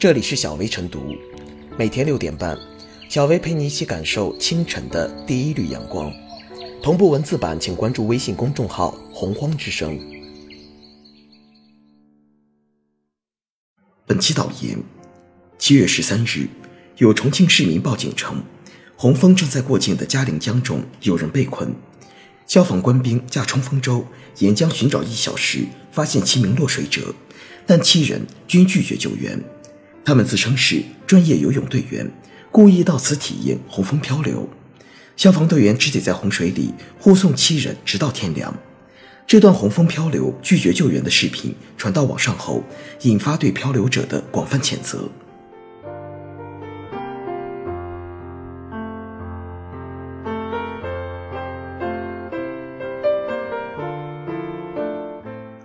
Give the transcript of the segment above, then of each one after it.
这里是小薇晨读，每天六点半，小薇陪你一起感受清晨的第一缕阳光。同步文字版，请关注微信公众号“洪荒之声”。本期导言：七月十三日，有重庆市民报警称，洪峰正在过境的嘉陵江中有人被困。消防官兵驾冲锋舟沿江寻找一小时，发现七名落水者，但七人均拒绝救援。他们自称是专业游泳队员，故意到此体验洪峰漂流。消防队员只得在洪水里护送七人直到天亮。这段洪峰漂流拒绝救援的视频传到网上后，引发对漂流者的广泛谴责。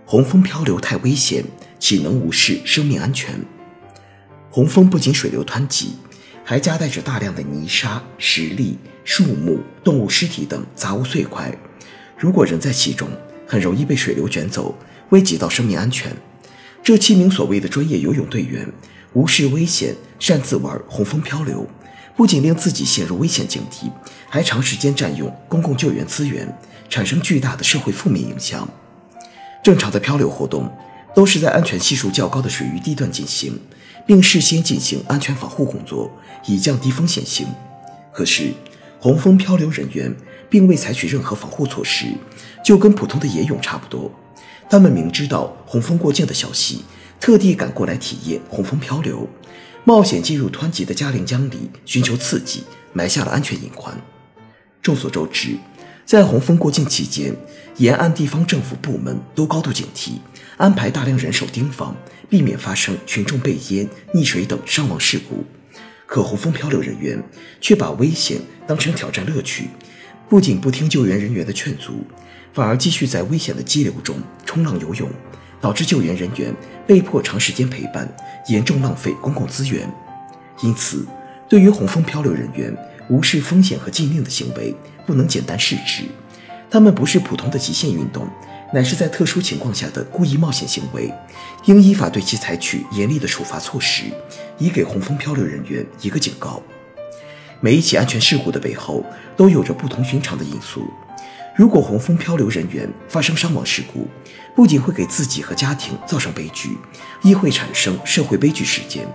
洪峰漂流太危险，岂能无视生命安全？洪峰不仅水流湍急，还夹带着大量的泥沙、石砾、树木、动物尸体等杂物碎块。如果人在其中，很容易被水流卷走，危及到生命安全。这七名所谓的专业游泳队员，无视危险，擅自玩洪峰漂流，不仅令自己陷入危险境地，还长时间占用公共救援资源，产生巨大的社会负面影响。正常的漂流活动都是在安全系数较高的水域地段进行，并事先进行安全防护工作，以降低风险性。可是，洪峰漂流人员并未采取任何防护措施，就跟普通的野泳差不多。他们明知道洪峰过境的消息，特地赶过来体验洪峰漂流，冒险进入湍急的嘉陵江里寻求刺激，埋下了安全隐患。众所周知。在洪峰过境期间，沿岸地方政府部门都高度警惕，安排大量人手盯防，避免发生群众被淹、溺水等伤亡事故。可洪峰漂流人员却把危险当成挑战乐趣，不仅不听救援人员的劝阻，反而继续在危险的激流中冲浪游泳，导致救援人员被迫长时间陪伴，严重浪费公共资源。因此，对于洪峰漂流人员无视风险和禁令的行为，不能简单视之，他们不是普通的极限运动，乃是在特殊情况下的故意冒险行为，应依法对其采取严厉的处罚措施，以给洪峰漂流人员一个警告。每一起安全事故的背后都有着不同寻常的因素，如果洪峰漂流人员发生伤亡事故，不仅会给自己和家庭造成悲剧，亦会产生社会悲剧事件，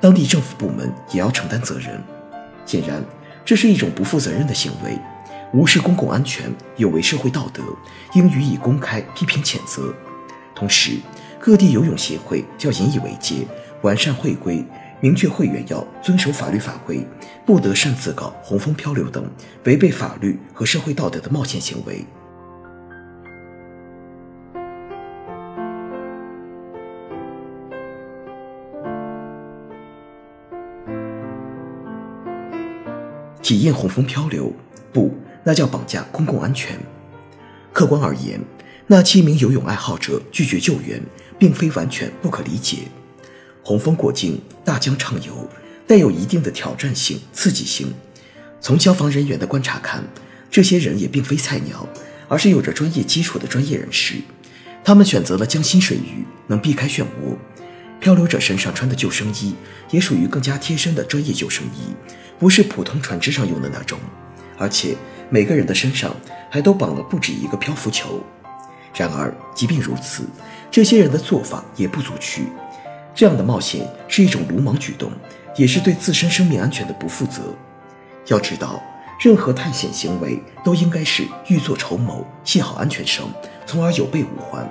当地政府部门也要承担责任。显然，这是一种不负责任的行为。无视公共安全，有违社会道德，应予以公开批评谴责。同时，各地游泳协会要引以为戒，完善会规，明确会员要遵守法律法规，不得擅自搞洪峰漂流等违背法律和社会道德的冒险行为。体验洪峰漂流，不。那叫绑架公共安全。客观而言，那七名游泳爱好者拒绝救援，并非完全不可理解。洪峰过境，大江畅游，带有一定的挑战性、刺激性。从消防人员的观察看，这些人也并非菜鸟，而是有着专业基础的专业人士。他们选择了江心水域，能避开漩涡。漂流者身上穿的救生衣，也属于更加贴身的专业救生衣，不是普通船只上用的那种。而且每个人的身上还都绑了不止一个漂浮球。然而，即便如此，这些人的做法也不足取。这样的冒险是一种鲁莽举动，也是对自身生命安全的不负责。要知道，任何探险行为都应该是预作筹谋，系好安全绳，从而有备无患。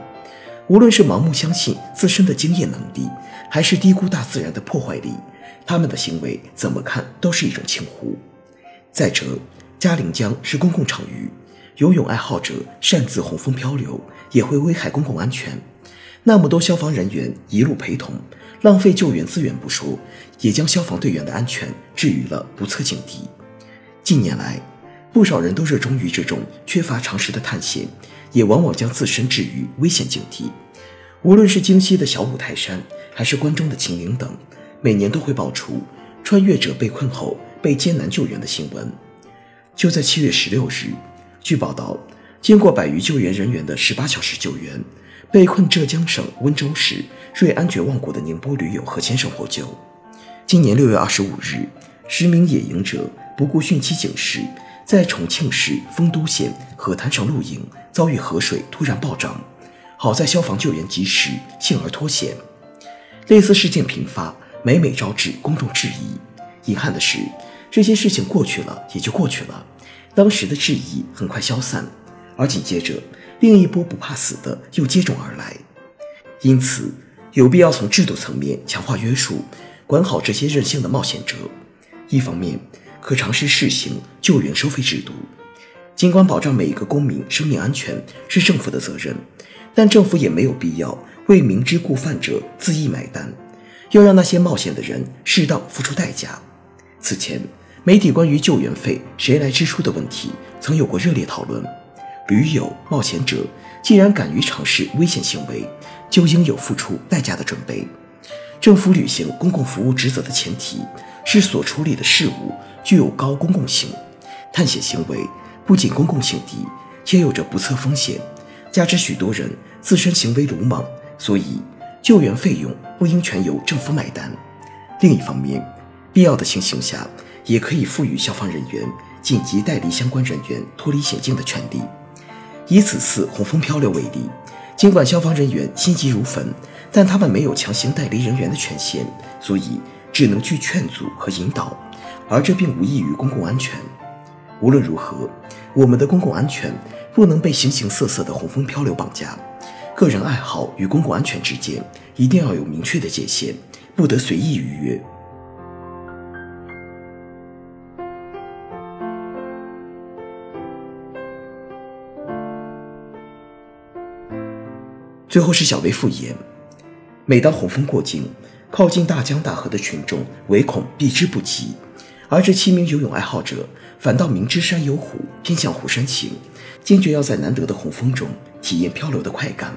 无论是盲目相信自身的经验能力，还是低估大自然的破坏力，他们的行为怎么看都是一种轻忽。再者，嘉陵江是公共场域，游泳爱好者擅自洪峰漂流也会危害公共安全。那么多消防人员一路陪同，浪费救援资源不说，也将消防队员的安全置于了不测境地。近年来，不少人都热衷于这种缺乏常识的探险，也往往将自身置于危险境地。无论是京西的小五台山，还是关中的秦岭等，每年都会爆出穿越者被困后被艰难救援的新闻。就在七月十六日，据报道，经过百余救援人员的十八小时救援，被困浙江省温州市瑞安绝望谷的宁波驴友何先生获救。今年六月二十五日，十名野营者不顾汛期警示，在重庆市丰都县河滩上露营，遭遇河水突然暴涨，好在消防救援及时，幸而脱险。类似事件频发，每每招致公众质疑。遗憾的是，这些事情过去了也就过去了，当时的质疑很快消散，而紧接着。另一波不怕死的又接踵而来，因此有必要从制度层面强化约束，管好这些任性的冒险者。一方面，可尝试试行救援收费制度。尽管保障每一个公民生命安全是政府的责任，但政府也没有必要为明知故犯者恣意买单，要让那些冒险的人适当付出代价。此前，媒体关于救援费谁来支出的问题曾有过热烈讨论。驴友、冒险者既然敢于尝试危险行为，就应有付出代价的准备。政府履行公共服务职责的前提是所处理的事物具有高公共性。探险行为不仅公共性低，且有着不测风险，加之许多人自身行为鲁莽，所以救援费用不应全由政府买单。另一方面，必要的情形下，也可以赋予消防人员紧急带离相关人员脱离险境的权利。以此次洪峰漂流为例，尽管消防人员心急如焚，但他们没有强行带离人员的权限，所以只能去劝阻和引导，而这并无益于公共安全。无论如何，我们的公共安全不能被形形色色的洪峰漂流绑架，个人爱好与公共安全之间一定要有明确的界限，不得随意逾越。最后是小微复言。每当洪峰过境，靠近大江大河的群众唯恐避之不及，而这七名游泳爱好者反倒明知山有虎，偏向虎山行，坚决要在难得的洪峰中体验漂流的快感。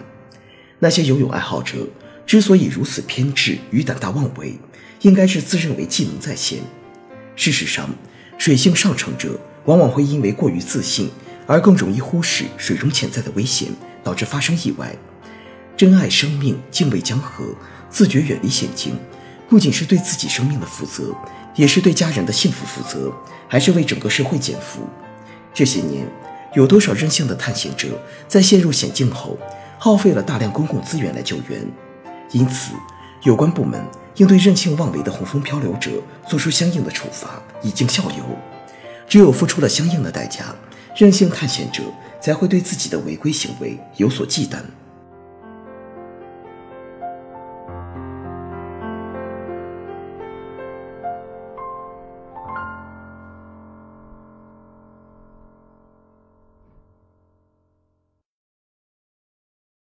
那些游泳爱好者之所以如此偏执与胆大妄为，应该是自认为技能在先。事实上，水性上乘者往往会因为过于自信，而更容易忽视水中潜在的危险，导致发生意外。珍爱生命，敬畏江河，自觉远离险境，不仅是对自己生命的负责，也是对家人的幸福负责，还是为整个社会减负。这些年，有多少任性的探险者在陷入险境后，耗费了大量公共资源来救援？因此，有关部门应对任性妄为的洪峰漂流者做出相应的处罚，以儆效尤。只有付出了相应的代价，任性探险者才会对自己的违规行为有所忌惮。